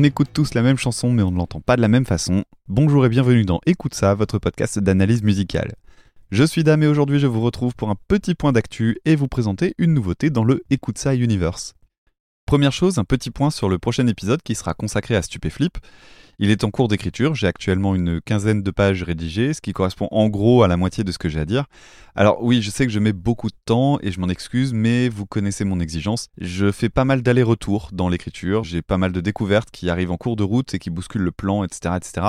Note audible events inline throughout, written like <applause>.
On écoute tous la même chanson mais on ne l'entend pas de la même façon. Bonjour et bienvenue dans Écoute ça, votre podcast d'analyse musicale. Je suis Dame et aujourd'hui je vous retrouve pour un petit point d'actu et vous présenter une nouveauté dans le Écoute ça Universe. Première chose, un petit point sur le prochain épisode qui sera consacré à Stupéflip. Il est en cours d'écriture, j'ai actuellement une quinzaine de pages rédigées, ce qui correspond en gros à la moitié de ce que j'ai à dire. Alors oui, je sais que je mets beaucoup de temps et je m'en excuse, mais vous connaissez mon exigence. Je fais pas mal d'allers-retours dans l'écriture, j'ai pas mal de découvertes qui arrivent en cours de route et qui bousculent le plan, etc. etc.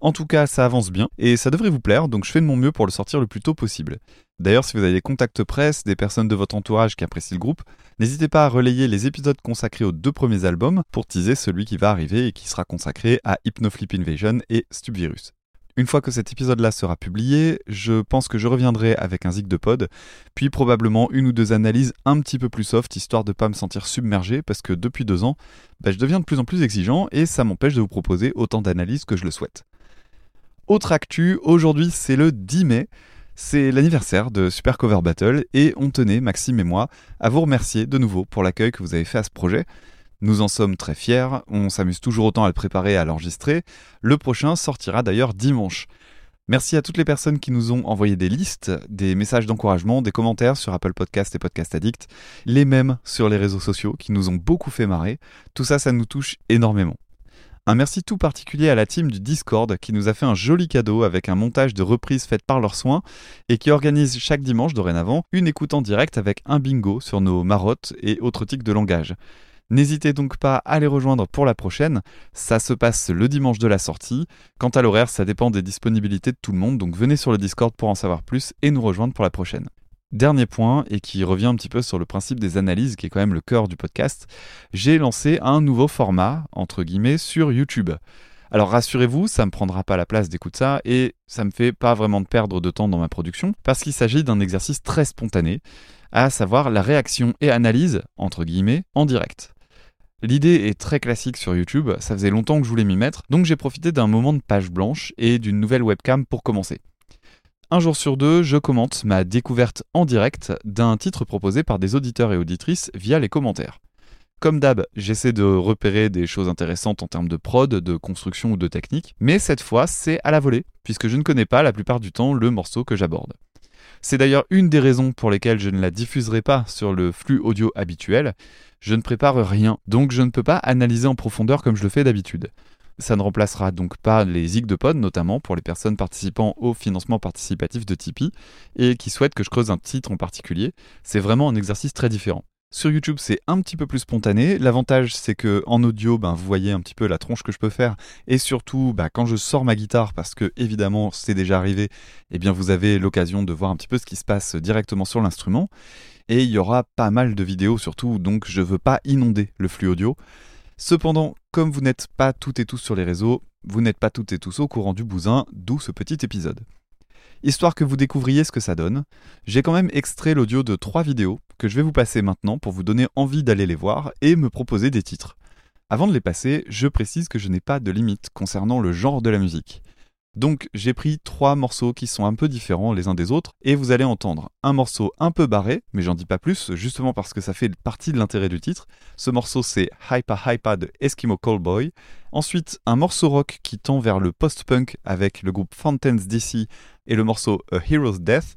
En tout cas, ça avance bien et ça devrait vous plaire, donc je fais de mon mieux pour le sortir le plus tôt possible. D'ailleurs, si vous avez des contacts presse, des personnes de votre entourage qui apprécient le groupe, n'hésitez pas à relayer les épisodes consacrés aux deux premiers albums pour teaser celui qui va arriver et qui sera consacré à Hypnoflip Invasion et Stubvirus. Une fois que cet épisode-là sera publié, je pense que je reviendrai avec un zig de pod, puis probablement une ou deux analyses un petit peu plus soft, histoire de pas me sentir submergé, parce que depuis deux ans, bah, je deviens de plus en plus exigeant et ça m'empêche de vous proposer autant d'analyses que je le souhaite. Autre actu, aujourd'hui c'est le 10 mai, c'est l'anniversaire de Super Cover Battle et on tenait, Maxime et moi, à vous remercier de nouveau pour l'accueil que vous avez fait à ce projet. Nous en sommes très fiers, on s'amuse toujours autant à le préparer et à l'enregistrer. Le prochain sortira d'ailleurs dimanche. Merci à toutes les personnes qui nous ont envoyé des listes, des messages d'encouragement, des commentaires sur Apple Podcast et Podcast Addict, les mêmes sur les réseaux sociaux qui nous ont beaucoup fait marrer. Tout ça, ça nous touche énormément. Un merci tout particulier à la team du Discord qui nous a fait un joli cadeau avec un montage de reprises faites par leurs soins et qui organise chaque dimanche dorénavant une écoute en direct avec un bingo sur nos marottes et autres tics de langage. N'hésitez donc pas à les rejoindre pour la prochaine, ça se passe le dimanche de la sortie. Quant à l'horaire, ça dépend des disponibilités de tout le monde, donc venez sur le Discord pour en savoir plus et nous rejoindre pour la prochaine. Dernier point, et qui revient un petit peu sur le principe des analyses, qui est quand même le cœur du podcast, j'ai lancé un nouveau format, entre guillemets, sur YouTube. Alors rassurez-vous, ça ne me prendra pas la place d'écouter ça et ça me fait pas vraiment de perdre de temps dans ma production parce qu'il s'agit d'un exercice très spontané, à savoir la réaction et analyse, entre guillemets, en direct. L'idée est très classique sur YouTube, ça faisait longtemps que je voulais m'y mettre, donc j'ai profité d'un moment de page blanche et d'une nouvelle webcam pour commencer. Un jour sur deux, je commente ma découverte en direct d'un titre proposé par des auditeurs et auditrices via les commentaires. Comme d'hab, j'essaie de repérer des choses intéressantes en termes de prod, de construction ou de technique, mais cette fois c'est à la volée, puisque je ne connais pas la plupart du temps le morceau que j'aborde. C'est d'ailleurs une des raisons pour lesquelles je ne la diffuserai pas sur le flux audio habituel. Je ne prépare rien, donc je ne peux pas analyser en profondeur comme je le fais d'habitude. Ça ne remplacera donc pas les zig de pod, notamment pour les personnes participant au financement participatif de Tipeee et qui souhaitent que je creuse un titre en particulier. C'est vraiment un exercice très différent. Sur YouTube, c'est un petit peu plus spontané. L'avantage, c'est que en audio, ben, vous voyez un petit peu la tronche que je peux faire. Et surtout, ben, quand je sors ma guitare, parce que évidemment, c'est déjà arrivé, eh bien, vous avez l'occasion de voir un petit peu ce qui se passe directement sur l'instrument. Et il y aura pas mal de vidéos surtout, donc je veux pas inonder le flux audio. Cependant, comme vous n'êtes pas toutes et tous sur les réseaux, vous n'êtes pas toutes et tous au courant du bousin, d'où ce petit épisode. Histoire que vous découvriez ce que ça donne, j'ai quand même extrait l'audio de trois vidéos que je vais vous passer maintenant pour vous donner envie d'aller les voir et me proposer des titres. Avant de les passer, je précise que je n'ai pas de limite concernant le genre de la musique. Donc j'ai pris trois morceaux qui sont un peu différents les uns des autres, et vous allez entendre un morceau un peu barré, mais j'en dis pas plus, justement parce que ça fait partie de l'intérêt du titre. Ce morceau c'est Hypa Hypa de Eskimo Callboy. Ensuite, un morceau rock qui tend vers le post-punk avec le groupe Fountains DC et le morceau A Hero's Death.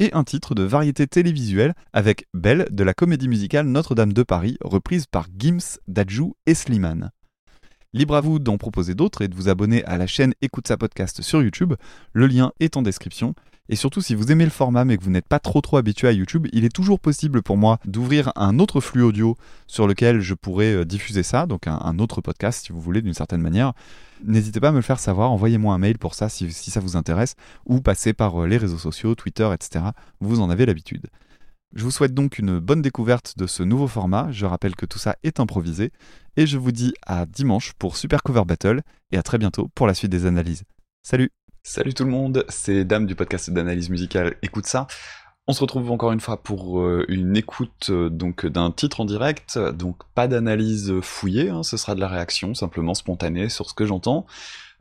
Et un titre de variété télévisuelle avec Belle de la comédie musicale Notre-Dame de Paris, reprise par Gims, Dadju et Slimane. Libre à vous d'en proposer d'autres et de vous abonner à la chaîne Écoute sa podcast sur YouTube. Le lien est en description. Et surtout, si vous aimez le format mais que vous n'êtes pas trop trop habitué à YouTube, il est toujours possible pour moi d'ouvrir un autre flux audio sur lequel je pourrais euh, diffuser ça, donc un, autre podcast si vous voulez d'une certaine manière. N'hésitez pas à me le faire savoir, envoyez-moi un mail pour ça si, ça vous intéresse, ou passez par euh, les réseaux sociaux, Twitter, etc. Vous en avez l'habitude. Je vous souhaite donc une bonne découverte de ce nouveau format, je rappelle que tout ça est improvisé, et je vous dis à dimanche pour Super Cover Battle, et à très bientôt pour la suite des analyses. Salut! Salut tout le monde, c'est Dame du podcast d'analyse musicale. Écoute ça. On se retrouve encore une fois pour euh, une écoute euh, donc d'un titre en direct, donc pas d'analyse fouillée, hein, ce sera de la réaction simplement spontanée sur ce que j'entends.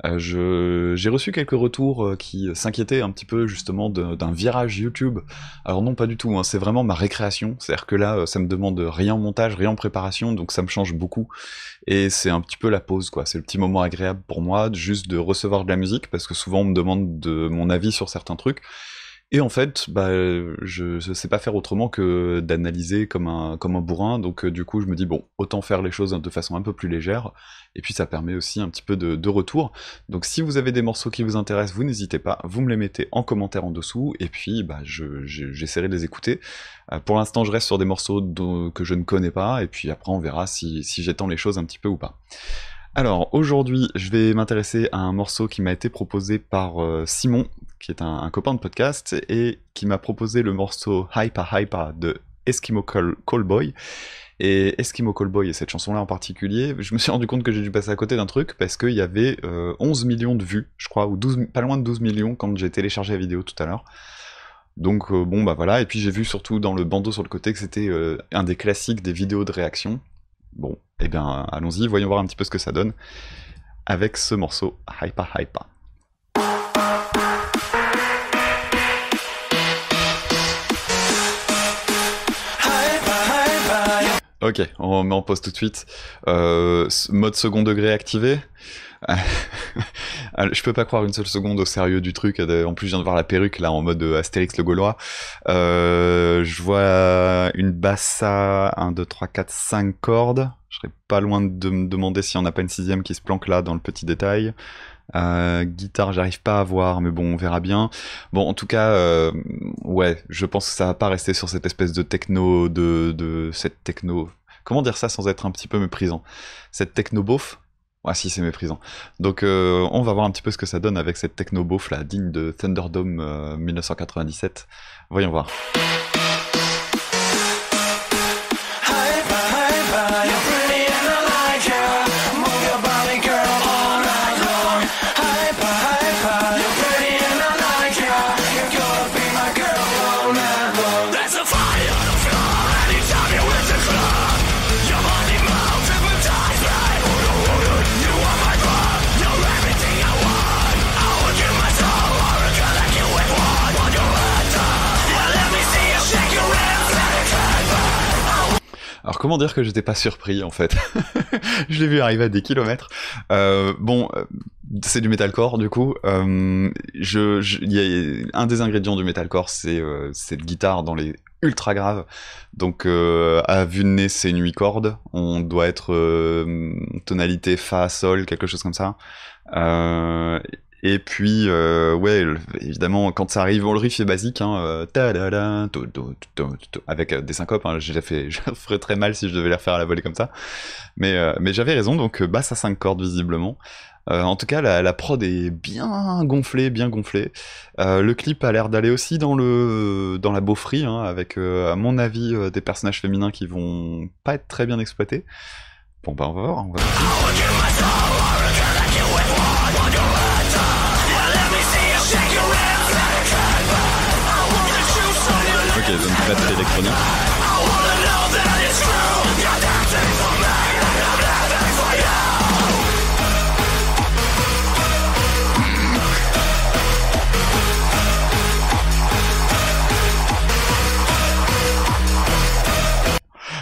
Euh, j'ai reçu quelques retours euh, qui s'inquiétaient un petit peu justement d'un virage YouTube. Alors non, pas du tout, hein, c'est vraiment ma récréation. C'est-à-dire que là, ça me demande rien en montage, rien en préparation, donc ça me change beaucoup. Et c'est un petit peu la pause, quoi. C'est le petit moment agréable pour moi, juste de recevoir de la musique, parce que souvent on me demande de mon avis sur certains trucs. Et en fait, bah, je ne sais pas faire autrement que d'analyser comme un, bourrin, donc euh, du coup je me dis, bon, autant faire les choses de façon un peu plus légère, et puis ça permet aussi un petit peu de, retour. Donc si vous avez des morceaux qui vous intéressent, vous n'hésitez pas, vous me les mettez en commentaire en dessous, et puis bah, j'essaierai de les écouter. Euh, pour l'instant, je reste sur des morceaux que je ne connais pas, et puis après on verra si, j'étends les choses un petit peu ou pas. Alors aujourd'hui, je vais m'intéresser à un morceau qui m'a été proposé par euh, Simon, qui est un, copain de podcast, et qui m'a proposé le morceau Hypa Hypa de Eskimo Callboy. Et Eskimo Callboy et cette chanson-là en particulier, je me suis rendu compte que j'ai dû passer à côté d'un truc parce qu'il y avait 11 euh, millions de vues, je crois, ou 12, pas loin de 12 millions quand j'ai téléchargé la vidéo tout à l'heure. Donc euh, bon bah voilà, et puis j'ai vu surtout dans le bandeau sur le côté que c'était un des classiques des vidéos de réaction, Bon, eh bien, allons-y, voyons voir un petit peu ce que ça donne avec ce morceau Hypa Hypa. Ok, on met en pause tout de suite. Euh, mode second degré activé. <laughs> je peux pas croire une seule seconde au sérieux du truc. En plus, je viens de voir la perruque là en mode Astérix le Gaulois. Euh, je vois une bassa 1, 2, 3, 4, 5 cordes. Je serais pas loin de me demander s'il n'y en a pas une sixième qui se planque là dans le petit détail. Euh, guitare, j'arrive pas à voir, mais bon, on verra bien. Bon, en tout cas, euh, ouais, je pense que ça va pas rester sur cette espèce de techno, de, cette techno. Comment dire ça sans être un petit peu méprisant? Cette techno beauf? Ouais, si, c'est méprisant. Donc, euh, on va voir un petit peu ce que ça donne avec cette techno beauf là, digne de Thunderdome 1997. Voyons voir. Comment dire que j'étais pas surpris en fait <laughs> Je l'ai vu arriver à des kilomètres. Euh, bon, euh, c'est du metalcore du coup. Euh, un des ingrédients du metalcore, c'est cette guitare dans les ultra graves. Donc à vue de nez, c'est une 8 cordes. On doit être tonalité fa, sol, quelque chose comme ça. Et puis, euh, ouais, évidemment, quand ça arrive, on le riff est basique, hein, euh, avec euh, des syncopes. Hein, <laughs> je ferais très mal si je devais les refaire à la volée comme ça. Mais, mais j'avais raison, donc basse à 5 cordes visiblement. en tout cas, la, la, prod est bien gonflée, bien gonflée. le clip a l'air d'aller aussi dans le dans la beaufrie, hein, avec, à mon avis, des personnages féminins qui vont pas être très bien exploités. Bon, bah on va voir. On va voir.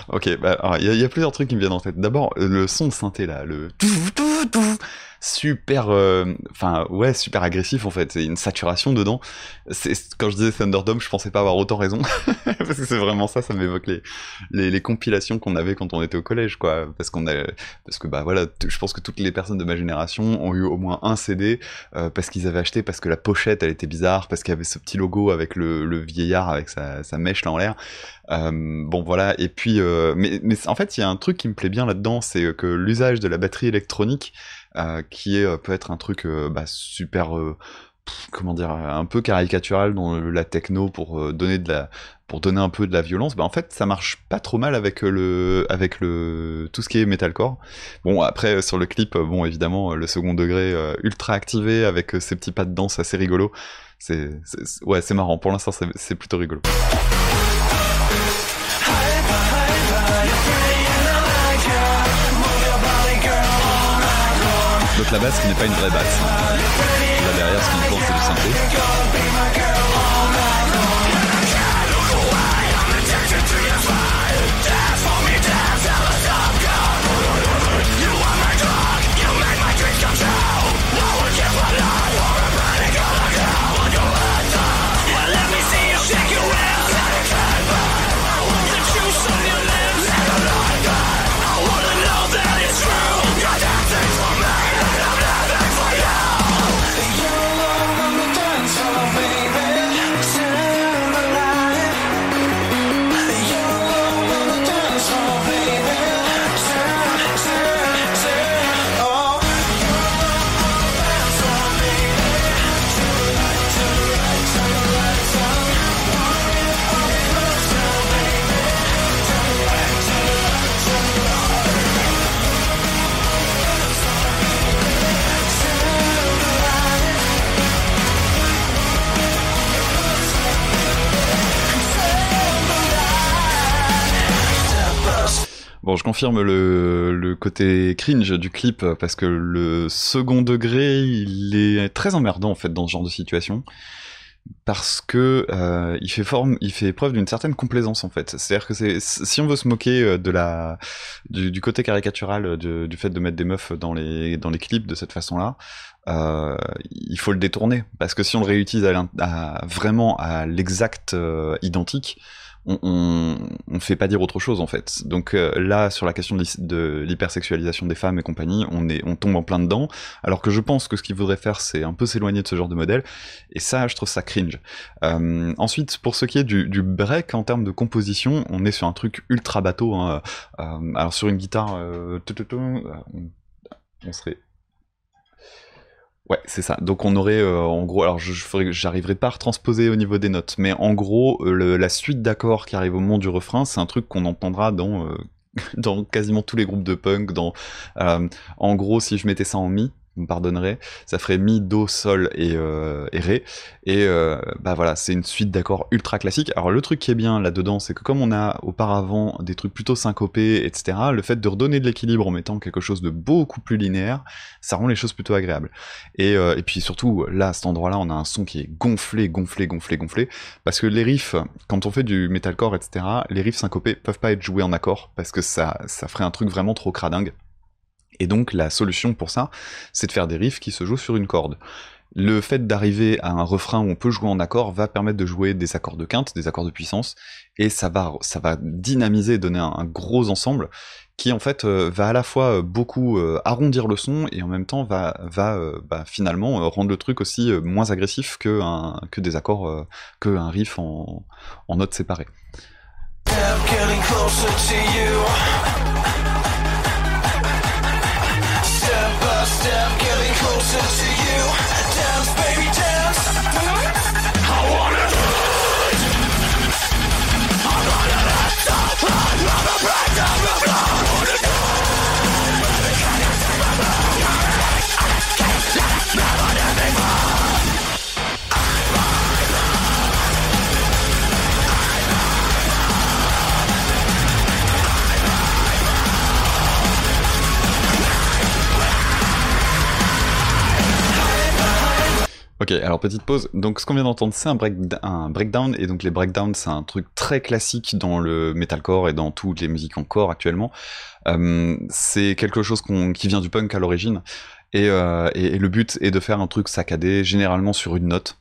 Ok, bah, il y, y, a plusieurs trucs qui me viennent en tête. D'abord, le son de synthé là, le super, euh, enfin ouais, super agressif en fait. C'est une saturation dedans. C'est quand je disais Thunderdome, je pensais pas avoir autant raison <laughs> parce que c'est vraiment ça. Ça m'évoque les, les, compilations qu'on avait quand on était au collège, quoi. Parce qu'on a, parce que bah voilà, je pense que toutes les personnes de ma génération ont eu au moins un CD euh, parce qu'ils avaient acheté parce que la pochette elle était bizarre, parce qu'il y avait ce petit logo avec le, vieillard avec sa, mèche là en l'air. Euh, bon voilà, et puis, mais, mais en fait, il y a un truc qui me plaît bien là-dedans, c'est que l'usage de la batterie électronique, qui est euh, peut être un truc euh, bah, super comment dire un peu caricatural dans la techno pour donner un peu de la violence. Bah en fait ça marche pas trop mal avec le tout ce qui est metalcore. Bon après sur le clip bon évidemment le second degré ultra activé avec ces petits pas de danse assez rigolo c'est ouais c'est marrant. Pour l'instant c'est plutôt rigolo la basse qui n'est pas une vraie basse. Là derrière, ce qui compte, c'est du synthé. Bon, je confirme le, côté cringe du clip parce que le second degré, il est très emmerdant en fait dans ce genre de situation parce que euh, il fait forme, il fait preuve d'une certaine complaisance en fait. C'est-à-dire que si on veut se moquer euh, de la du, côté caricatural du fait de mettre des meufs dans les dans les clips de cette façon-là, euh, il faut le détourner parce que si on le réutilise vraiment à l'exact identique, on, on, fait pas dire autre chose en fait. Donc euh, là, sur la question de l'hypersexualisation des femmes et compagnie, on est, on tombe en plein dedans. Alors que je pense que ce qu'il faudrait faire, c'est un peu s'éloigner de ce genre de modèle. Et ça, je trouve ça cringe. Euh, ensuite, pour ce qui est du, break en termes de composition, on est sur un truc ultra bateau. Hein. Euh, alors sur une guitare, on serait Ouais, c'est ça. Donc on aurait, euh, en gros, alors je, j'arriverai pas à retransposer au niveau des notes, mais en gros, euh, le, la suite d'accords qui arrive au moment du refrain, c'est un truc qu'on entendra dans euh, <laughs> dans quasiment tous les groupes de punk. Dans, en gros, si je mettais ça en mi, vous me pardonnerez, ça ferait mi, do, sol et, euh, ré. Et euh, bah voilà, c'est une suite d'accords ultra classique. Alors le truc qui est bien là-dedans, c'est que comme on a auparavant des trucs plutôt syncopés, etc., le fait de redonner de l'équilibre en mettant quelque chose de beaucoup plus linéaire, ça rend les choses plutôt agréables. Et, euh, et puis surtout, là, à cet endroit-là, on a un son qui est gonflé, gonflé, gonflé, gonflé, parce que les riffs, quand on fait du metalcore, etc., les riffs syncopés peuvent pas être joués en accord, parce que ça, ça ferait un truc vraiment trop cradingue. Et donc la solution pour ça, c'est de faire des riffs qui se jouent sur une corde. Le fait d'arriver à un refrain où on peut jouer en accord va permettre de jouer des accords de quinte, des accords de puissance, et ça va, ça va dynamiser, donner un, gros ensemble qui en fait euh, va à la fois euh, beaucoup euh, arrondir le son et en même temps va, va bah, finalement rendre le truc aussi moins agressif que, un, que des accords, que un riff en, en notes séparées. step, getting closer to you. Dance, baby, dance. I wanna lose. I'm not an. I'm break down the floor. Ok, alors petite pause. Donc ce qu'on vient d'entendre, c'est un, un breakdown, et donc les breakdowns, c'est un truc très classique dans le metalcore et dans toutes les musiques en core actuellement. Euh, c'est quelque chose qui vient du punk à l'origine. Et, euh, et, le but est de faire un truc saccadé, généralement sur une note,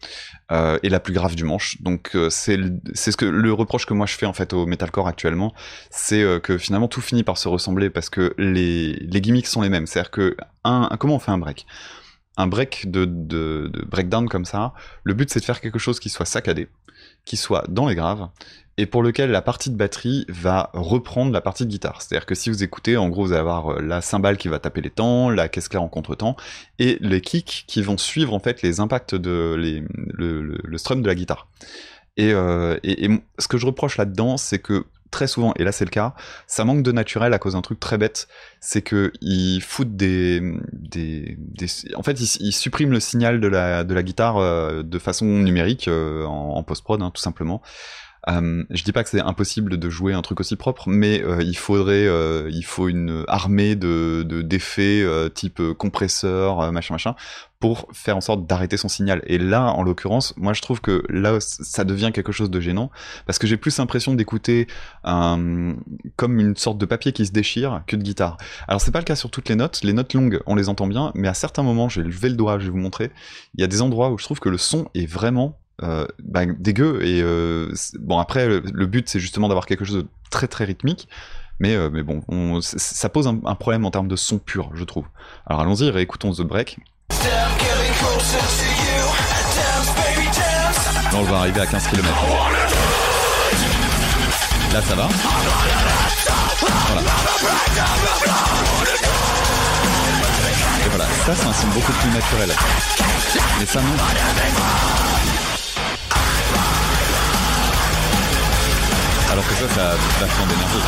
euh, et la plus grave du manche. Donc c'est ce que le reproche que moi je fais en fait au metalcore actuellement, c'est que finalement tout finit par se ressembler parce que les, les gimmicks sont les mêmes. C'est-à-dire que un, comment on fait un break? Un break de, breakdown comme ça, le but c'est de faire quelque chose qui soit saccadé, qui soit dans les graves, et pour lequel la partie de batterie va reprendre la partie de guitare. C'est-à-dire que si vous écoutez, en gros, vous allez avoir euh, la cymbale qui va taper les temps, la caisse claire en contretemps, et les kicks qui vont suivre en fait les impacts de le, strum de la guitare. Et, euh, et, ce que je reproche là-dedans, c'est que très souvent, et là c'est le cas, ça manque de naturel à cause d'un truc très bête, c'est que ils foutent des, des, des en fait ils, suppriment le signal de la de la guitare euh, de façon numérique euh, en, en post prod hein, tout simplement. Euh, je dis pas que c'est impossible de jouer un truc aussi propre, mais euh, il faudrait, euh, il faut une armée de d'effets type compresseur, machin machin, pour faire en sorte d'arrêter son signal. Et là, en l'occurrence, moi je trouve que là, ça devient quelque chose de gênant, parce que j'ai plus l'impression d'écouter comme une sorte de papier qui se déchire que de guitare. Alors c'est pas le cas sur toutes les notes. Les notes longues, on les entend bien, mais à certains moments, je vais lever le doigt, je vais vous montrer. Il y a des endroits où je trouve que le son est vraiment euh, bah, dégueu et euh, bon après le, but c'est justement d'avoir quelque chose de très très rythmique. Mais, euh, mais bon on, ça pose un, problème en termes de son pur je trouve. Alors allons-y réécoutons The Break. Là on va arriver à 15 km là ça va. Voilà. Et voilà ça c'est un son beaucoup plus naturel. Mais ça non Alors que ça, ça a vachement d'énergie.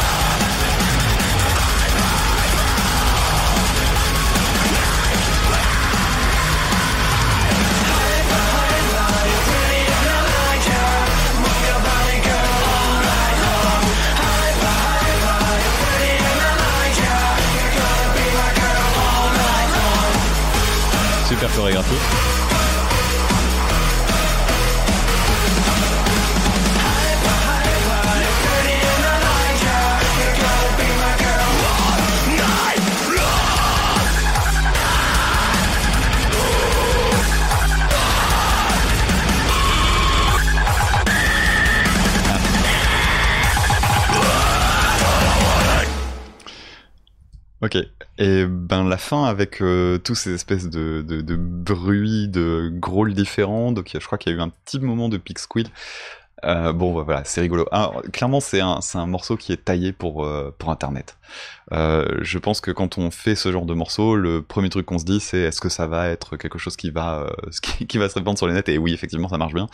Super chorégraphie. Ok. Et ben la fin avec euh, tous ces espèces de, bruits, de grôles différents. Donc je crois qu'il y a eu un petit moment de pick squeal. Euh, bon, voilà, c'est rigolo. Ah, clairement, c'est un, un morceau qui est taillé pour, euh, pour Internet. Euh, je pense que quand on fait ce genre de morceau, le premier truc qu'on se dit, c'est est-ce que ça va être quelque chose qui va, euh, <laughs> qui, qui, va se répandre sur les nets? Et oui, effectivement, ça marche bien.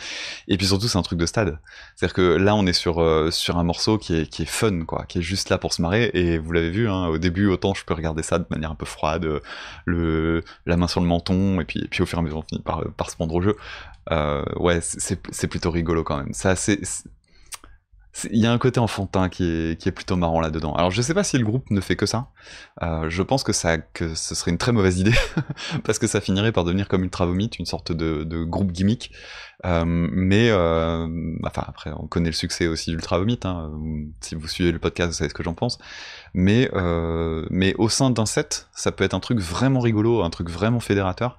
Et puis surtout, c'est un truc de stade. C'est-à-dire que là, on est sur, euh, sur un morceau qui est, qui est fun, quoi, qui est juste là pour se marrer. Et vous l'avez vu, hein, au début, autant je peux regarder ça de manière un peu froide, le, la main sur le menton, et puis, et puis au fur et à mesure, on finit par, par se prendre au jeu. Euh, ouais, c'est plutôt rigolo quand même. C'est assez. Il y a un côté enfantin qui est, qui est plutôt marrant là-dedans. Alors je sais pas si le groupe ne fait que ça. Euh, je pense que ça que ce serait une très mauvaise idée <laughs> parce que ça finirait par devenir comme Ultra Vomit, une sorte de, de groupe gimmick. Euh, mais euh, enfin après on connaît le succès aussi d'Ultra Vomit. Hein. Si vous suivez le podcast, vous savez ce que j'en pense. Mais euh, mais au sein d'un set, ça peut être un truc vraiment rigolo, un truc vraiment fédérateur.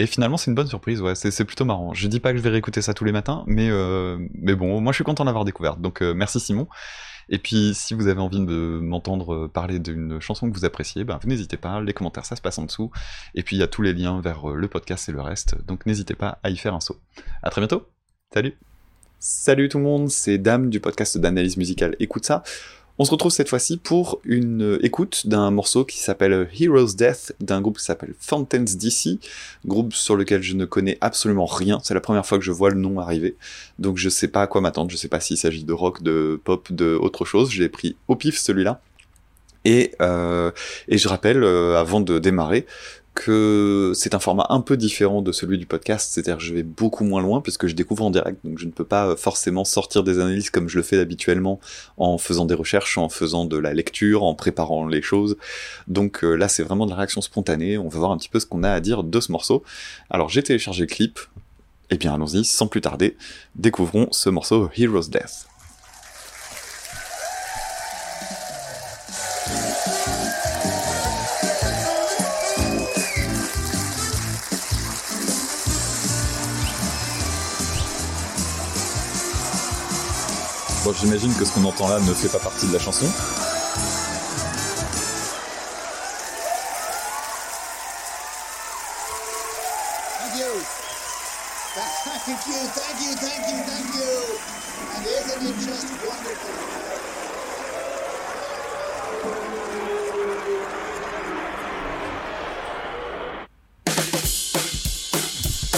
Et finalement, c'est une bonne surprise, c'est plutôt marrant. Je dis pas que je vais réécouter ça tous les matins, mais, euh, bon, moi je suis content d'avoir découvert. Donc euh, merci Simon. Et puis si vous avez envie de m'entendre parler d'une chanson que vous appréciez, ben, n'hésitez pas, les commentaires ça se passe en dessous. Et puis il y a tous les liens vers euh, le podcast et le reste, donc n'hésitez pas à y faire un saut. À très bientôt, salut Salut tout le monde, c'est Dame du podcast d'analyse musicale Écoute ça. On se retrouve cette fois-ci pour une écoute d'un morceau qui s'appelle Heroes Death d'un groupe qui s'appelle Fountains DC, groupe sur lequel je ne connais absolument rien. C'est la première fois que je vois le nom arriver, donc je sais pas à quoi m'attendre. Je sais pas s'il s'agit de rock, de pop, de autre chose. J'ai pris au pif celui-là. Et, euh, je rappelle, euh, avant de démarrer, c'est un format un peu différent de celui du podcast, c'est-à-dire que je vais beaucoup moins loin puisque je découvre en direct, donc je ne peux pas forcément sortir des analyses comme je le fais habituellement en faisant des recherches, en faisant de la lecture, en préparant les choses. Donc euh, là c'est vraiment de la réaction spontanée, on va voir un petit peu ce qu'on a à dire de ce morceau. Alors j'ai téléchargé le clip, et eh bien allons-y, sans plus tarder, découvrons ce morceau Heroes Death. J'imagine que ce qu'on entend là ne fait pas partie de la chanson.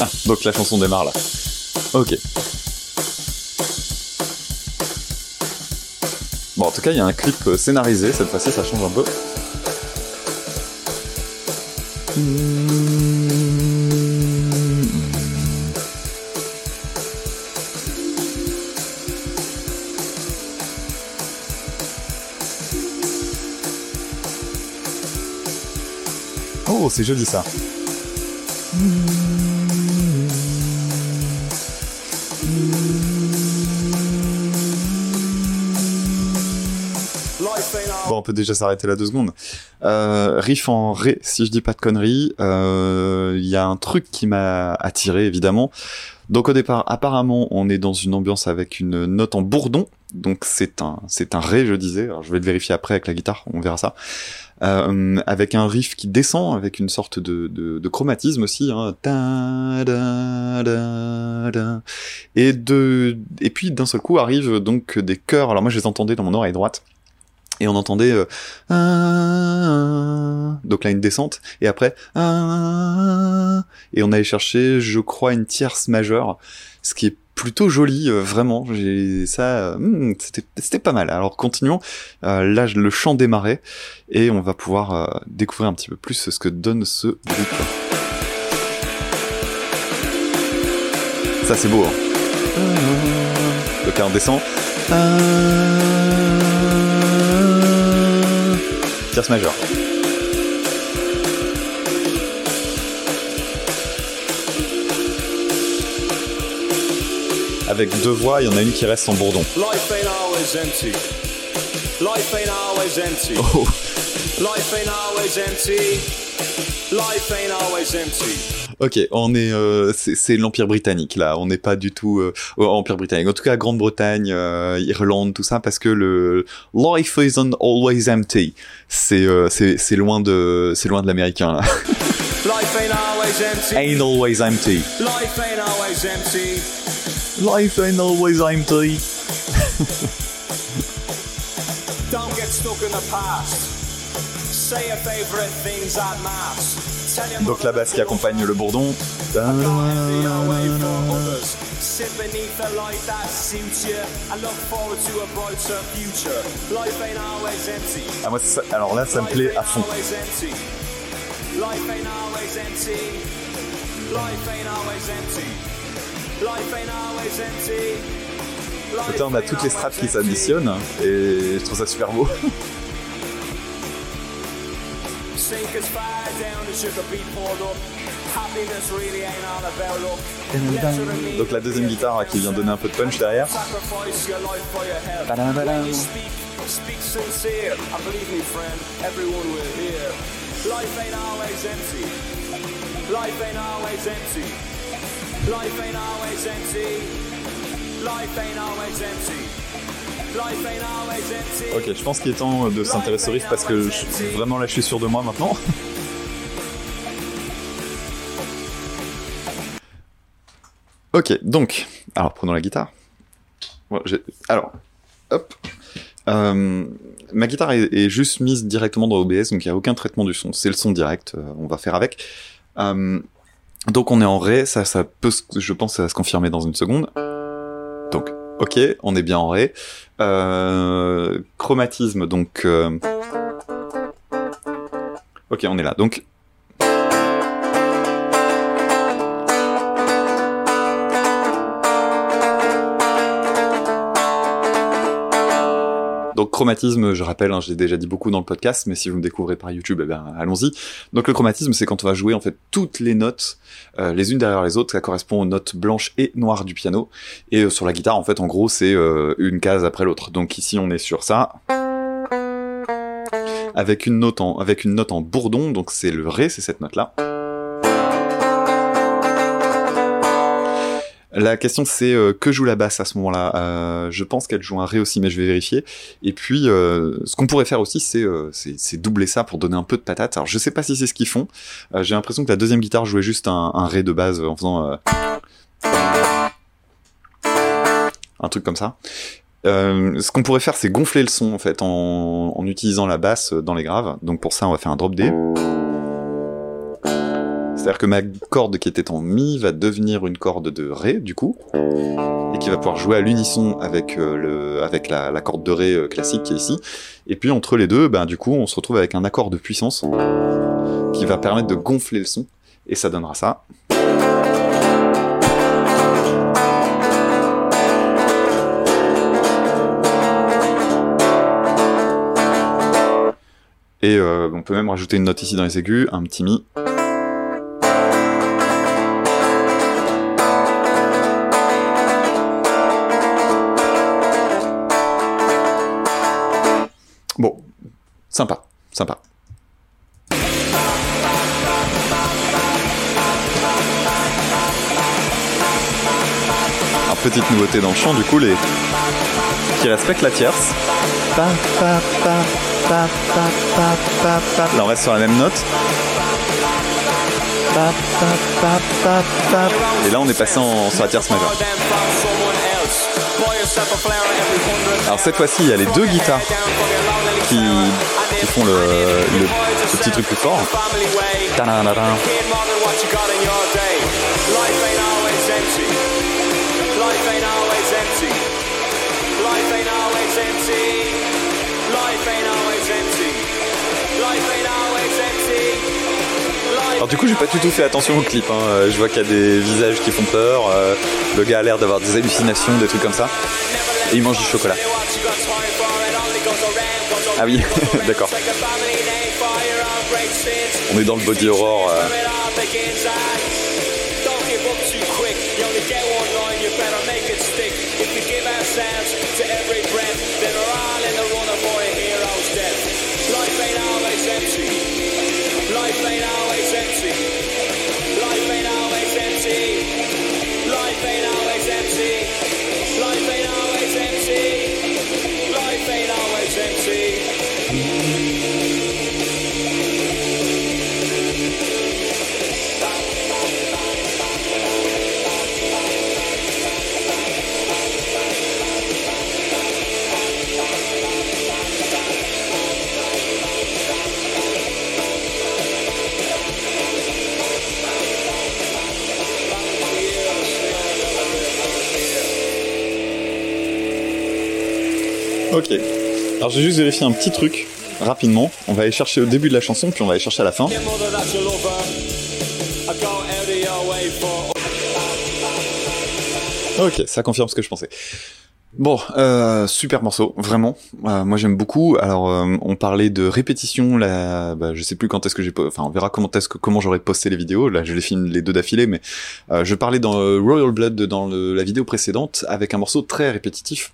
Ah, donc la chanson démarre là. Ok. Bon, en tout cas, il y a un clip euh, scénarisé, cette fois-ci, ça change un peu. Oh, c'est joli ça. On peut déjà s'arrêter là deux secondes. Euh, riff en ré, si je dis pas de conneries. Euh, Il y a un truc qui m'a attiré, évidemment. Donc au départ, apparemment, on est dans une ambiance avec une note en bourdon. Donc c'est un, c'est un ré, je disais. Je vais le vérifier après avec la guitare, on verra ça. Euh, avec un riff qui descend, avec une sorte de, chromatisme aussi. Hein. Et de, et puis d'un seul coup arrivent donc des chœurs. Alors moi, je les entendais dans mon oreille droite et on entendait euh, Ah donc là une descente et après Ah et on allait chercher je crois une tierce majeure ce qui est plutôt joli euh, vraiment. J'ai ça hmm, c'était pas mal. Alors continuons. Euh, là le chant démarrait et on va pouvoir découvrir un petit peu plus ce que donne ce groupe. Ça c'est beau hein. donc là on descend tierce majeure. Avec deux voix, il y en a une qui reste en bourdon. Life ain't always empty. Life ain't always empty. Oh. Life ain't always empty. Life ain't always empty. Ok, on est, euh, c'est l'Empire britannique là. On n'est pas du tout euh, Empire britannique. En tout cas, Grande-Bretagne, euh, Irlande, tout ça, parce que le life isn't always empty. C'est euh, c'est c'est loin de c'est loin de l'américain là. Life ain't always empty. Ain't always empty. Life ain't always empty. Life ain't always empty. Don't get stuck in the past. Donc la basse qui accompagne le bourdon. Ah, moi, ça- alors là, ça me plaît à fond. Putain, on a toutes les strates qui s'additionnent et je trouve ça super beau. <laughs> Sink as far down as you could be poured up. Happiness really ain't all about luck. The Donc la deuxième guitare qui vient donner un peu de punch derrière. Sacrifice your life for your health. Ba-dam-ba-dam. When you speak, speak sincere. And believe me, friend, everyone will hear. Life ain't always empty. Ok, je pense qu'il est temps de s'intéresser au riff parce que vraiment là je suis sûr de moi maintenant. <laughs> Ok, donc, alors prenons la guitare. Alors, hop. Euh, ma guitare est, juste mise directement dans OBS, donc il n'y a aucun traitement du son. C'est le son direct, euh, on va faire avec. Euh, donc on est en Ré, ça, ça peut, je pense, ça va se confirmer dans une seconde. Donc, ok, on est bien en Ré. Euh, chromatisme, donc. euh, Ok, on est là. Donc. Donc chromatisme, je rappelle, hein, j'ai déjà dit beaucoup dans le podcast, mais si vous me découvrez par YouTube, eh ben, allons-y. Donc le chromatisme, c'est quand on va jouer en fait toutes les notes, euh, les unes derrière les autres, ça correspond aux notes blanches et noires du piano. Et euh, sur la guitare, en fait, en gros, c'est euh, une case après l'autre. Donc ici, on est sur ça, avec une note en, avec une note en bourdon, donc c'est le ré, c'est cette note-là. La question c'est euh, que joue la basse à ce moment-là? Euh, Je pense qu'elle joue un ré aussi, mais je vais vérifier. Et puis, euh, ce qu'on pourrait faire aussi, c'est doubler ça pour donner un peu de patate. Alors, je sais pas si c'est ce qu'ils font. J'ai l'impression que la deuxième guitare jouait juste un, ré de base en faisant un truc comme ça. Ce qu'on pourrait faire, c'est gonfler le son en fait en utilisant la basse dans les graves. Donc pour ça, on va faire un drop D. C'est-à-dire que ma corde qui était en mi va devenir une corde de ré du coup, et qui va pouvoir jouer à l'unisson avec euh, le avec la, corde de ré euh, classique qui est ici. Et puis entre les deux, ben du coup, on se retrouve avec un accord de puissance qui va permettre de gonfler le son, et ça donnera ça. Et euh, on peut même rajouter une note ici dans les aigus, un petit mi. Sympa, sympa. Alors, petite nouveauté dans le chant, du coup, les qui respectent la tierce. Là, on reste sur la même note. Et là, on est passé en, sur la tierce majeure. Alors cette fois-ci, il y a les deux guitares qui, qui font le, le, petit truc plus fort. Alors du coup, j'ai pas du tout fait attention au clip. hein. Euh, Je vois qu'il y a des visages qui font peur. euh, le gars a l'air d'avoir des hallucinations, des trucs comme ça. Et il mange du chocolat. Ah oui, <laughs> d'accord. On est dans le body horror. euh. Life ain't always empty. Life ain't always empty. Alors j'ai juste vérifié un petit truc rapidement. On va aller chercher au début de la chanson, puis on va aller chercher à la fin. Ok, ça confirme ce que je pensais. Bon, euh, super morceau, vraiment. Euh, moi j'aime beaucoup. Alors euh, on parlait de répétition. Là, bah, je sais plus quand est-ce que j'ai. Enfin, on verra comment est-ce que comment j'aurais posté les vidéos. Là, je les filme les deux d'affilée, mais je parlais dans Royal Blood dans la vidéo précédente avec un morceau très répétitif.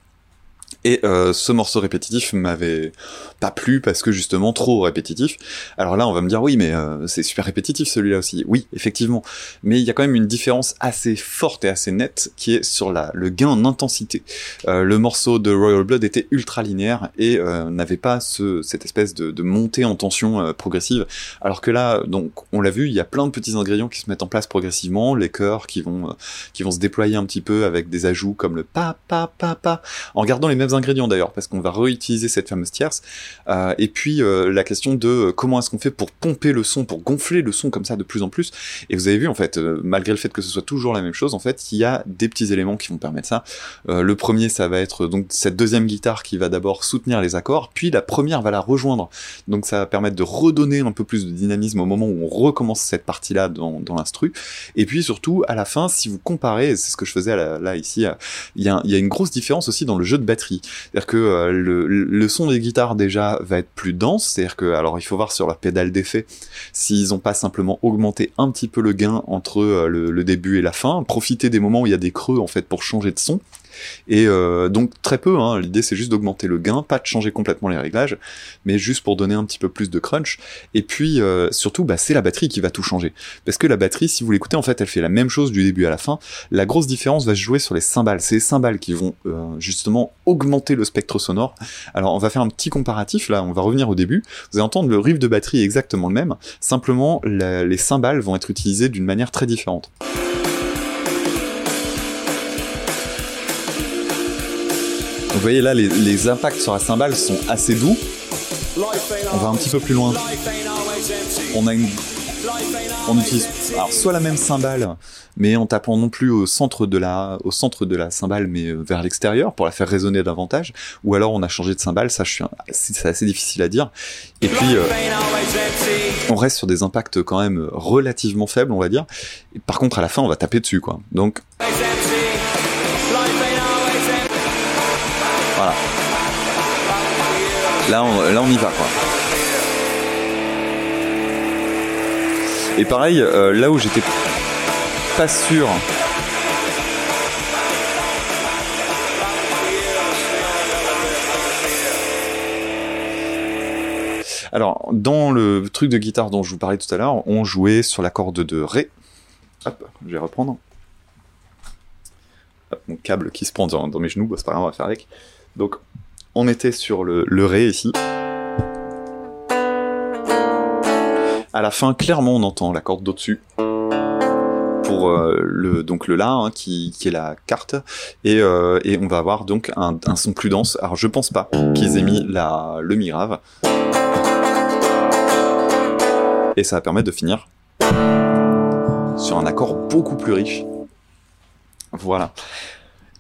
Et euh, ce morceau répétitif m'avait pas plu parce que justement trop répétitif. Alors là, on va me dire oui, mais euh, c'est super répétitif celui-là aussi. Oui, effectivement. Mais il y a quand même une différence assez forte et assez nette qui est sur la, le gain en intensité. Euh, le morceau de Royal Blood était ultra linéaire et n'avait pas ce, cette espèce de, montée en tension progressive. Alors que là, donc, on l'a vu, il y a plein de petits ingrédients qui se mettent en place progressivement, les chœurs qui vont, qui vont se déployer un petit peu avec des ajouts comme le pa pa pa pa, en gardant les mêmes ingrédients d'ailleurs, parce qu'on va réutiliser cette fameuse tierce. Euh, et puis euh, la question de euh, comment est-ce qu'on fait pour pomper le son, pour gonfler le son comme ça de plus en plus. Et vous avez vu en fait, malgré le fait que ce soit toujours la même chose, en fait, il y a des petits éléments qui vont permettre ça. Le premier, ça va être donc cette deuxième guitare qui va d'abord soutenir les accords, puis la première va la rejoindre. Donc ça va permettre de redonner un peu plus de dynamisme au moment où on recommence cette partie-là dans, dans l'instru. Et puis surtout, à la fin, si vous comparez, c'est ce que je faisais à la- là ici, il y, il y a une grosse différence aussi dans le jeu de batterie. C'est-à-dire que euh, le, son des guitares déjà va être plus dense, c'est-à-dire que, alors il faut voir sur leur pédale d'effet s'ils n'ont pas simplement augmenté un petit peu le gain entre euh, le, le début et la fin, profiter des moments où il y a des creux en fait pour changer de son. Et euh, donc très peu, hein, l'idée c'est juste d'augmenter le gain, pas de changer complètement les réglages, mais juste pour donner un petit peu plus de crunch. Et puis euh, surtout, bah, c'est la batterie qui va tout changer. Parce que la batterie, si vous l'écoutez, en fait, elle fait la même chose du début à la fin. La grosse différence va se jouer sur les cymbales. C'est les cymbales qui vont euh, justement augmenter le spectre sonore. Alors on va faire un petit comparatif, là on va revenir au début. Vous allez entendre le riff de batterie exactement le même, simplement les cymbales vont être utilisées d'une manière très différente. Vous voyez là, les, impacts sur la cymbale sont assez doux. On va un petit peu plus loin. On utilise alors soit la même cymbale, mais en tapant non plus au centre de la, au centre de la cymbale, mais euh, vers l'extérieur pour la faire résonner davantage. Ou alors on a changé de cymbale, ça c'est assez difficile à dire. Et puis euh, on reste sur des impacts quand même relativement faibles, on va dire. Et par contre à la fin on va taper dessus quoi. Donc Là on, y va quoi. Et pareil, euh, là où j'étais pas sûr. Alors, dans le truc de guitare dont je vous parlais tout à l'heure, on jouait sur la corde de Ré. Hop, je vais reprendre. Mon câble qui se prend dans, dans mes genoux, bah, c'est pas grave, on va faire avec. Donc, on était sur le, Ré ici. À la fin, clairement, on entend la corde d'au-dessus pour euh, le donc le La hein, qui, est la carte et, euh, on va avoir donc un, son plus dense. Alors je pense pas qu'ils aient mis la le mi grave et ça va permettre de finir sur un accord beaucoup plus riche. Voilà.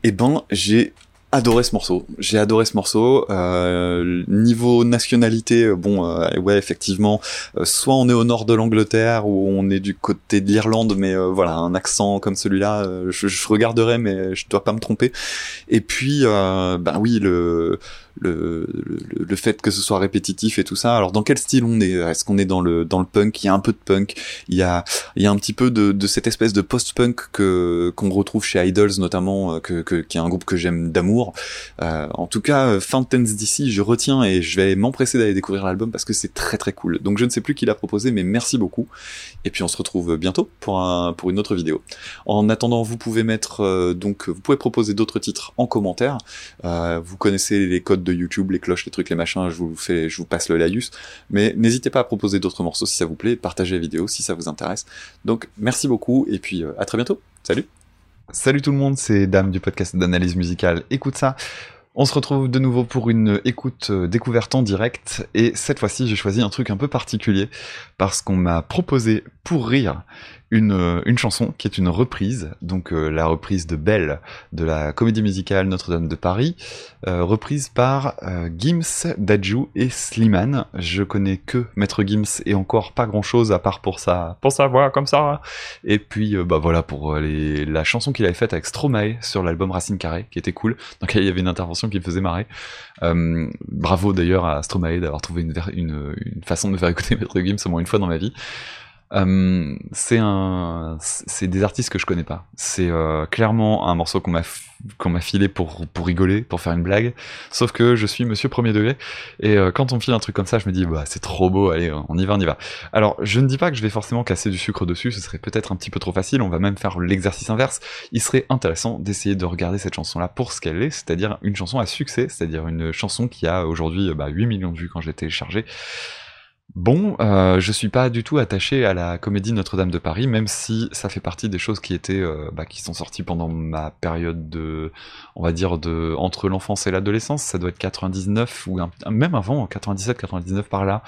Et ben j'ai adoré ce morceau. J'ai adoré ce morceau. Euh, niveau nationalité, euh, bon, euh, ouais, effectivement, euh, soit on est au nord de l'Angleterre ou on est du côté de l'Irlande, mais voilà, un accent comme celui-là, je, je, regarderai, mais je dois pas me tromper. Et puis, ben oui, le le, le, le, fait que ce soit répétitif et tout ça. Alors dans quel style on est? Est-ce qu'on est dans le dans le punk? Il y a un peu de punk. Il y a il y a un petit peu de, de cette espèce de post-punk que qu'on retrouve chez Idols notamment, euh, que, que qui est un groupe que j'aime d'amour. Euh, en tout cas, euh, Fountains d'ici, je retiens et je vais m'empresser d'aller découvrir l'album parce que c'est très très cool. Donc je ne sais plus qui l'a proposé, mais merci beaucoup. Et puis on se retrouve bientôt pour un pour une autre vidéo. En attendant, vous pouvez mettre euh, donc vous pouvez proposer d'autres titres en commentaire. Euh, vous connaissez les codes de YouTube, les cloches, les trucs, les machins, je vous fais, je vous passe le laïus. Mais n'hésitez pas à proposer d'autres morceaux si ça vous plaît, partagez la vidéo si ça vous intéresse. Donc merci beaucoup et puis euh, à très bientôt. Salut. Salut tout le monde, c'est Dame du podcast d'analyse musicale. Écoute ça. On se retrouve de nouveau pour une écoute euh, découverte en direct et cette fois-ci j'ai choisi un truc un peu particulier parce qu'on m'a proposé pour rire une, euh, une chanson qui est une reprise, donc euh, la reprise de Belle de la comédie musicale Notre-Dame de Paris, euh, reprise par euh, Gims, Dadju et Slimane. Je connais que Maître Gims et encore pas grand-chose à part pour sa, pour sa voix comme ça. Et puis bah voilà pour les, la chanson qu'il avait faite avec Stromae sur l'album Racine Carré, qui était cool. Donc il y avait une intervention qui me faisait marrer. bravo d'ailleurs à Stromae d'avoir trouvé une, une, une façon de me faire écouter Maître Gims au moins une fois dans ma vie. Euh, c'est un, c'est des artistes que je connais pas. C'est euh, clairement un morceau qu'on m'a qu'on m'a filé pour pour rigoler, pour faire une blague. Sauf que je suis Monsieur Premier Degré et euh, quand on me file un truc comme ça, je me dis bah c'est trop beau, allez on y va, on y va. Alors je ne dis pas que je vais forcément casser du sucre dessus, ce serait peut-être un petit peu trop facile. On va même faire l'exercice inverse. Il serait intéressant d'essayer de regarder cette chanson là pour ce qu'elle est, c'est-à-dire une chanson à succès, c'est-à-dire une chanson qui a aujourd'hui bah, 8 millions de vues quand je l'ai téléchargée. Bon, euh, je suis pas du tout attaché à la comédie Notre-Dame de Paris, même si ça fait partie des choses qui étaient, euh, bah, qui sont sorties pendant ma période de, on va dire de entre l'enfance et l'adolescence. Ça doit être 99 ou même avant, 97, 99 par là.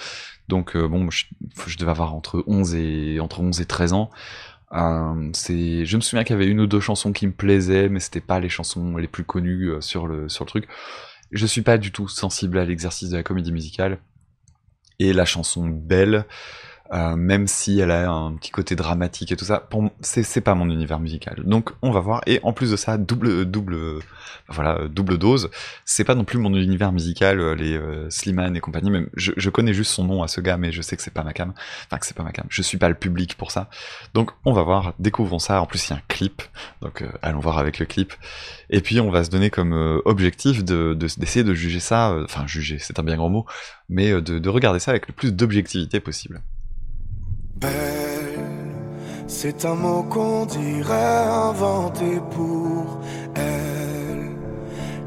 Donc euh, bon, je, je, devais avoir entre 11 et entre 11 et 13 ans. Euh, c'est, je me souviens qu'il y avait une ou deux chansons qui me plaisaient, mais c'était pas les chansons les plus connues sur le sur le truc. Je suis pas du tout sensible à l'exercice de la comédie musicale et la chanson Belle, euh, même si elle a un petit côté dramatique et tout ça, pour c'est pas mon univers musical. Donc on va voir. Et en plus de ça, double double voilà double dose. C'est pas non plus mon univers musical. euh, Les euh, Slimane et compagnie. Même je, je connais juste son nom à ce gars, mais je sais que c'est pas ma cam. Enfin que c'est pas ma cam. Je suis pas le public pour ça. Donc on va voir. Découvrons ça. En plus il y a un clip. Donc euh, allons voir avec le clip. Et puis on va se donner comme euh, objectif de de- d'essayer de, juger ça. euh, Enfin juger, c'est un bien grand mot, mais de, de regarder ça avec le plus d'objectivité possible. Belle, c'est un mot qu'on dirait inventé pour elle.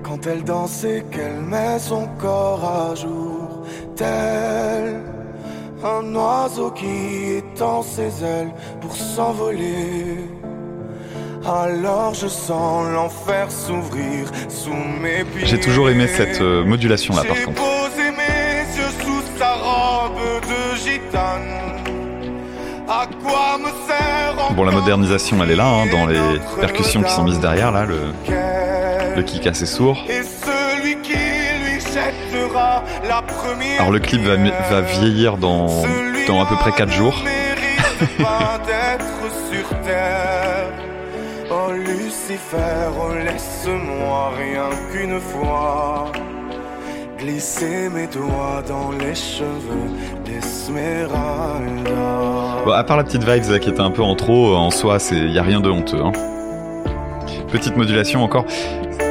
Quand elle danse et qu'elle met son corps à jour, tel un oiseau qui étend ses ailes pour s'envoler. Alors je sens l'enfer s'ouvrir sous mes pieds. J'ai toujours aimé cette euh, modulation là par J'ai contre. posé mes yeux sous sa robe de gitane. Bon, la modernisation, elle est là, hein, dans les percussions qui sont mises derrière, là, le, le kick assez sourd. Et celui qui lui jettera la première. Alors le clip va, vieillir dans, dans à peu près 4 jours. <laughs> Oh Lucifer, laisse-moi rien qu'une fois glisser mes doigts dans les cheveux d'Esmeralda. Bon, à part la petite vibes qui était un peu en trop, en soi, il y a rien de honteux. Hein. Petite modulation encore.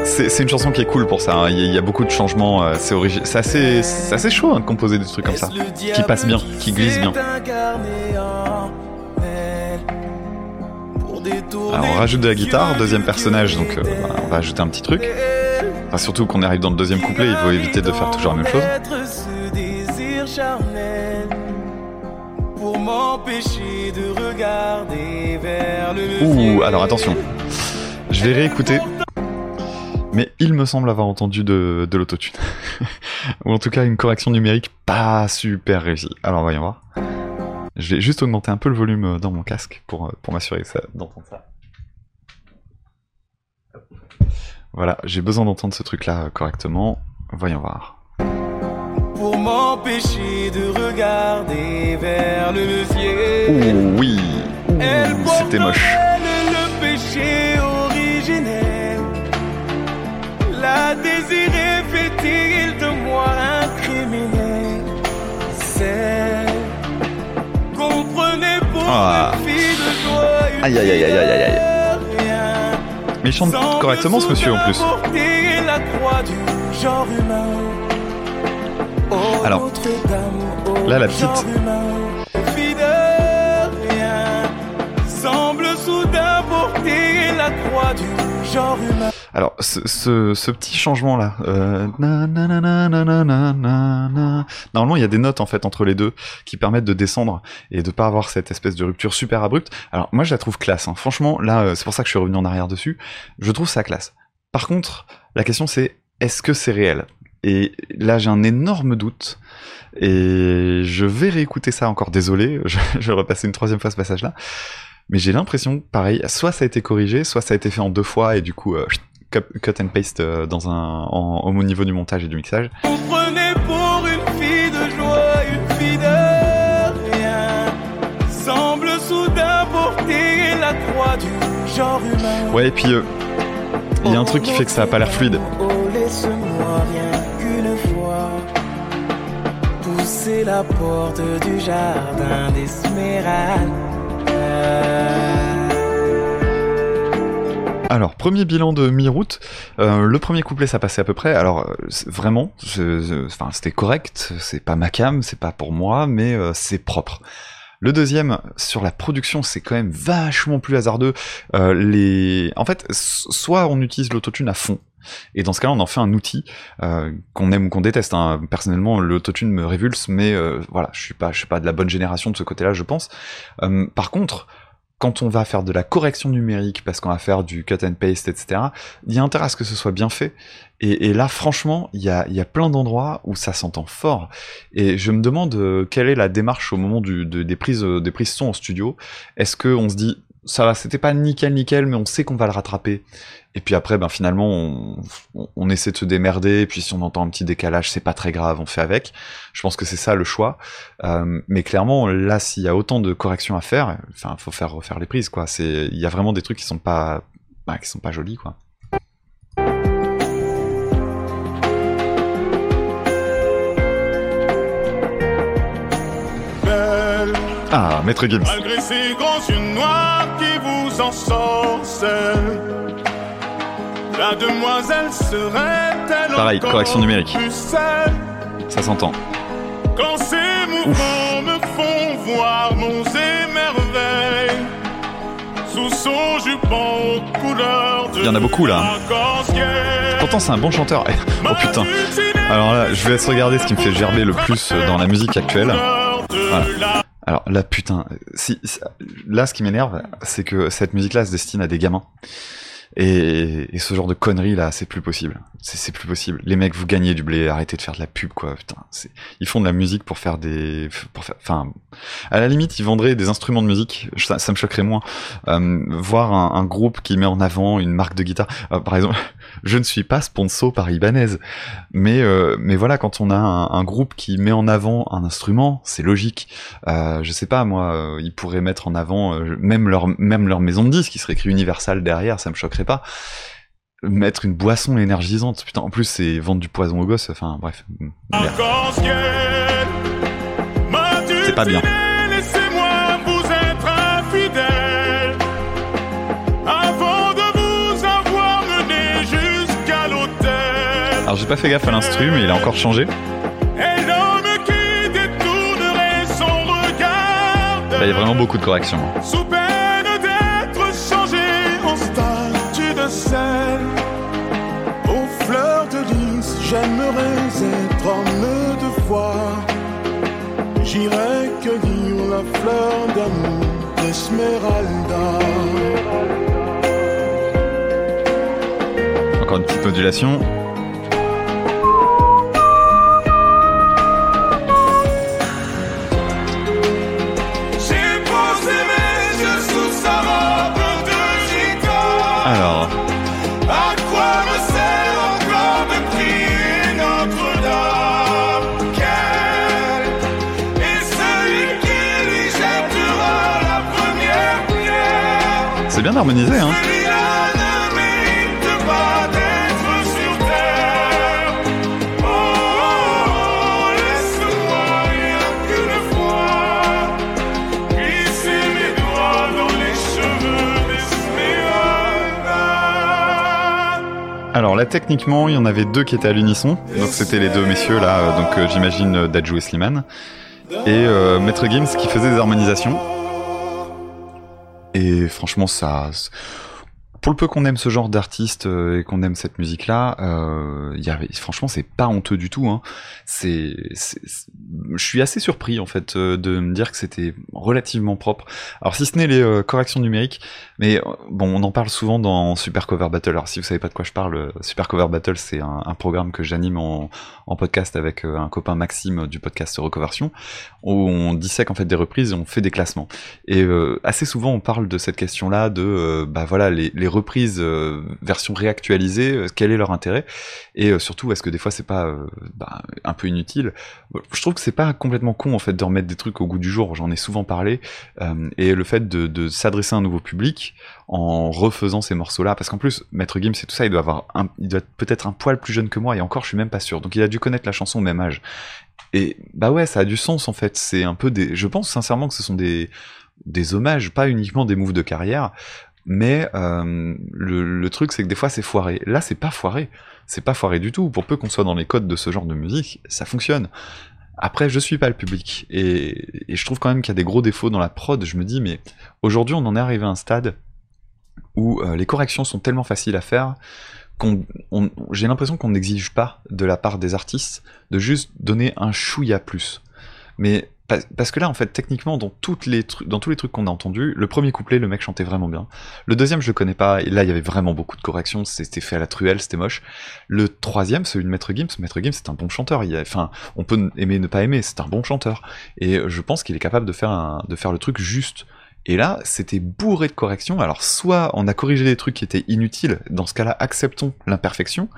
C'est une chanson qui est cool pour ça. hein. Il y, a- il y a beaucoup de changements. euh, C'est origi- assez, assez chaud hein, de composer des trucs comme ça, qui passent bien, qui glissent bien. Alors on rajoute de la guitare, deuxième personnage, donc euh, on va ajouter un petit truc. Enfin, surtout qu'on arrive dans le deuxième couplet, il faut éviter de faire toujours la même chose. ce désir charnel pour m'empêcher de regarder vers le Ouh, alors attention. Je vais réécouter. Mais il me semble avoir entendu de, de l'autotune. <laughs> Ou en tout cas une correction numérique pas super réussie. Alors voyons voir. Je vais juste augmenter un peu le volume dans mon casque pour, euh, pour m'assurer ça- d'entendre ça. Voilà, j'ai besoin d'entendre ce truc-là correctement. Voyons voir. pour m'empêcher de regarder vers le levier. Ouh, oui. Ouh, c'était moche. le péché originel. La désirer fait-il de moi un criminel? C'est comprenez pour Ah. une fille de joie Aïe, aïe, aïe, aïe, aïe, aïe, mais il chante correctement ce monsieur en plus. Alors, là la petite, Alors, ce, petit changement-là, normalement, il y a des notes en fait entre les deux qui permettent de descendre et de pas avoir cette espèce de rupture super abrupte. Alors, moi, je la trouve classe. Hein. Franchement, là, euh, c'est pour ça que je suis revenu en arrière dessus. Je trouve ça classe. Par contre, la question c'est est-ce que c'est réel? Et là, j'ai un énorme doute. Et je vais réécouter ça encore. Désolé, je vais repasser une troisième fois ce passage-là. Mais j'ai l'impression, pareil, soit ça a été corrigé, soit ça a été fait en deux fois et du coup, euh, cut, and paste euh, dans un, en, au niveau du montage et du mixage. Comprenez pour une fille de joie, une fille de rien, semble soudain porter la croix du genre humain. Ouais, et puis euh, il y a un truc qui fait que ça a pas l'air fluide. Oh, laisse-moi rien qu'une fois pousser la porte du jardin d'Esmeralda. Alors, premier bilan de mi-route. Euh, le premier couplet, ça passait à peu près. Alors, euh, vraiment, c'était correct. C'est pas ma cam, c'est pas pour moi, mais euh, c'est propre. Le deuxième, sur la production, c'est quand même vachement plus hasardeux. Euh, les... En fait, soit on utilise l'autotune à fond, et dans ce cas-là, on en fait un outil euh, qu'on aime ou qu'on déteste. hein. Personnellement, l'autotune me révulse, mais euh, voilà, je suis pas, je suis pas de la bonne génération de ce côté-là, je pense. Euh, par contre, quand on va faire de la correction numérique, parce qu'on va faire du cut and paste, etc., il y a intérêt à ce que ce soit bien fait. Et, là, franchement, il y a, y a plein d'endroits où ça s'entend fort. Et je me demande quelle est la démarche au moment des prises, des prises son en studio? Est-ce que on se dit ça c'était pas nickel nickel, mais on sait qu'on va le rattraper. Et puis après, ben finalement, on, essaie de se démerder. Puis si on entend un petit décalage, c'est pas très grave, on fait avec. Je pense que c'est ça le choix. Euh, mais clairement, là, s'il y a autant de corrections à faire, enfin, faut faire refaire les prises, quoi. C'est, il y a vraiment des trucs qui sont pas, bah, qui sont pas jolis, quoi. Ah, Maître Gims. malgré ces grands yeux noirs qui vous ensorcellent. La demoiselle serait-elle Pareil, correction numérique. plus seule Ça s'entend. Quand ces mouvements me font voir monts et merveilles Sous son jupon aux couleurs de Il y en a beaucoup, là. Pourtant, c'est un bon chanteur. <laughs> oh putain. Alors là, je vais laisse regarder ce qui me fait gerber le plus euh, dans la musique actuelle. Voilà. Alors là, putain, si, là, ce qui m'énerve, c'est que cette musique-là se destine à des gamins. Et, ce genre de conneries là, c'est plus possible. C'est plus possible. Les mecs, vous gagnez du blé, arrêtez de faire de la pub, quoi. Putain, ils font de la musique pour faire des, pour faire, enfin, à la limite, ils vendraient des instruments de musique. Ça, me choquerait moins. Euh, voir un, groupe qui met en avant une marque de guitare. Euh, par exemple, <laughs> je ne suis pas sponsor par Ibanez, mais euh, mais voilà, quand on a un, groupe qui met en avant un instrument, c'est logique. Euh, je sais pas, moi, euh, ils pourraient mettre en avant même leur même leur maison de disques, qui serait écrit Universal derrière, ça me choquerait pas. mettre une boisson énergisante. Putain, en plus, c'est vendre du poison aux gosses. Enfin, bref. C'est pas bien. Alors, j'ai pas fait gaffe à l'instru, mais il a encore changé. Là, il y a vraiment beaucoup de corrections. sous fleur d'amour d'Esmeralda. Encore une petite modulation. J'ai les cheveux d'Esmeralda Alors là, techniquement, il y en avait deux qui étaient à l'unisson. Donc c'était les deux messieurs là, euh, donc euh, j'imagine euh, Dajou et Slimane. Et Maître Gims qui faisait des harmonisations. Et franchement, ça... Pour le peu qu'on aime ce genre d'artiste euh, et qu'on aime cette musique-là, euh, y avait, franchement, c'est pas honteux du tout. Hein. C'est, je suis assez surpris en fait euh, de me dire que c'était relativement propre. Alors si ce n'est les euh, corrections numériques, mais bon, on en parle souvent dans Super Cover Battle. Alors si vous savez pas de quoi je parle, Super Cover Battle, c'est un, programme que j'anime en, podcast avec un copain Maxime du podcast Recoversion, où on dissèque en fait des reprises et on fait des classements. Et assez souvent, on parle de cette question-là de, bah voilà, les, les reprises euh, version réactualisée, euh, quel est leur intérêt? Et euh, surtout, est-ce que des fois c'est pas euh, bah, un peu inutile? Je trouve que c'est pas complètement con en fait de remettre des trucs au goût du jour. J'en ai souvent parlé. et le fait de, s'adresser à un nouveau public en refaisant ces morceaux-là, parce qu'en plus, Maître Gims et tout ça, il doit avoir, il doit être peut-être un poil plus jeune que moi, et encore, je suis même pas sûr. Donc, il a dû connaître la chanson au même âge. Et bah ouais, ça a du sens en fait. C'est un peu des. Je pense sincèrement que ce sont des des hommages, pas uniquement des moves de carrière, mais euh, le, truc c'est que des fois c'est foiré. Là, c'est pas foiré. C'est pas foiré du tout. Pour peu qu'on soit dans les codes de ce genre de musique, ça fonctionne. Après, je suis pas le public et, je trouve quand même qu'il y a des gros défauts dans la prod. Je me dis, mais aujourd'hui, on en est arrivé à un stade où euh, les corrections sont tellement faciles à faire qu'on, on- j'ai l'impression qu'on n'exige pas de la part des artistes de juste donner un chouïa plus. Mais parce que là, en fait, techniquement, dans, les dans tous les trucs qu'on a entendus, le premier couplet, le mec chantait vraiment bien. Le deuxième, je le connais pas, et là, il y avait vraiment beaucoup de corrections, c'était fait à la truelle, c'était moche. Le troisième, celui de Maître Gims, Maître Gims, c'est un bon chanteur. Il a, enfin, on peut aimer, ne pas aimer, c'est un bon chanteur. Et je pense qu'il est capable de faire, de faire le truc juste. Et là, c'était bourré de corrections. Alors, soit on a corrigé des trucs qui étaient inutiles, dans ce cas-là, acceptons l'imperfection,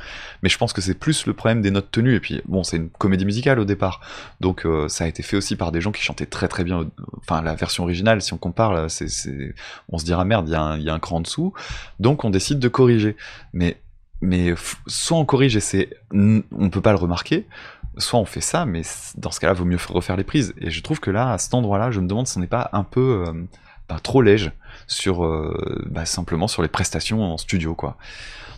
mais je pense que c'est plus le problème des notes tenues. Et puis, bon, c'est une comédie musicale au départ, donc euh, ça a été fait aussi par des gens qui chantaient très très bien. Enfin, la version originale, si on compare, on se dira merde, il y, a un- cran en dessous, donc on décide de corriger. Mais, mais soit on corrige et c'est, on peut pas le remarquer, soit on fait ça, mais dans ce cas-là, vaut mieux refaire les prises. Et je trouve que là, à cet endroit-là, je me demande si on n'est pas un peu euh, bah, trop léger sur euh, bah, simplement sur les prestations en studio, quoi.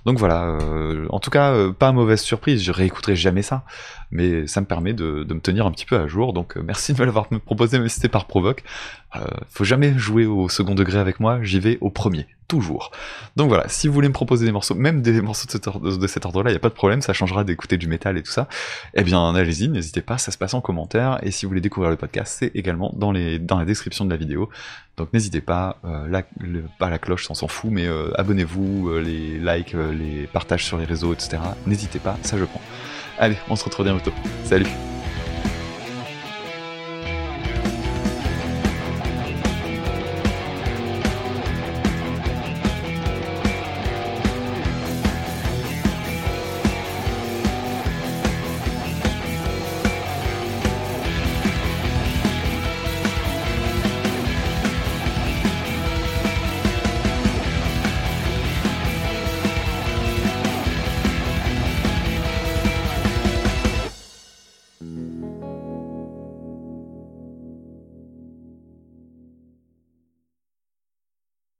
Donc voilà, euh, en tout cas, euh, pas mauvaise surprise, je réécouterai jamais ça, mais ça me permet de, de me tenir un petit peu à jour, donc merci de me l'avoir proposé, mais c'était par provoque. Faut jamais jouer au second degré avec moi, j'y vais au premier, toujours. Donc voilà, si vous voulez me proposer des morceaux, même des morceaux de cet ordre-là, il n'y a pas de problème, ça changera d'écouter du métal et tout ça, eh bien allez-y, n'hésitez pas, ça se passe en commentaire, et si vous voulez découvrir le podcast, c'est également dans, les, dans la description de la vidéo, donc n'hésitez pas, la, pas la cloche, on s'en fout, mais euh, abonnez-vous, euh, les likes, euh, les partages sur les réseaux, etc. N'hésitez pas, ça je prends. Allez, on se retrouve bientôt. Salut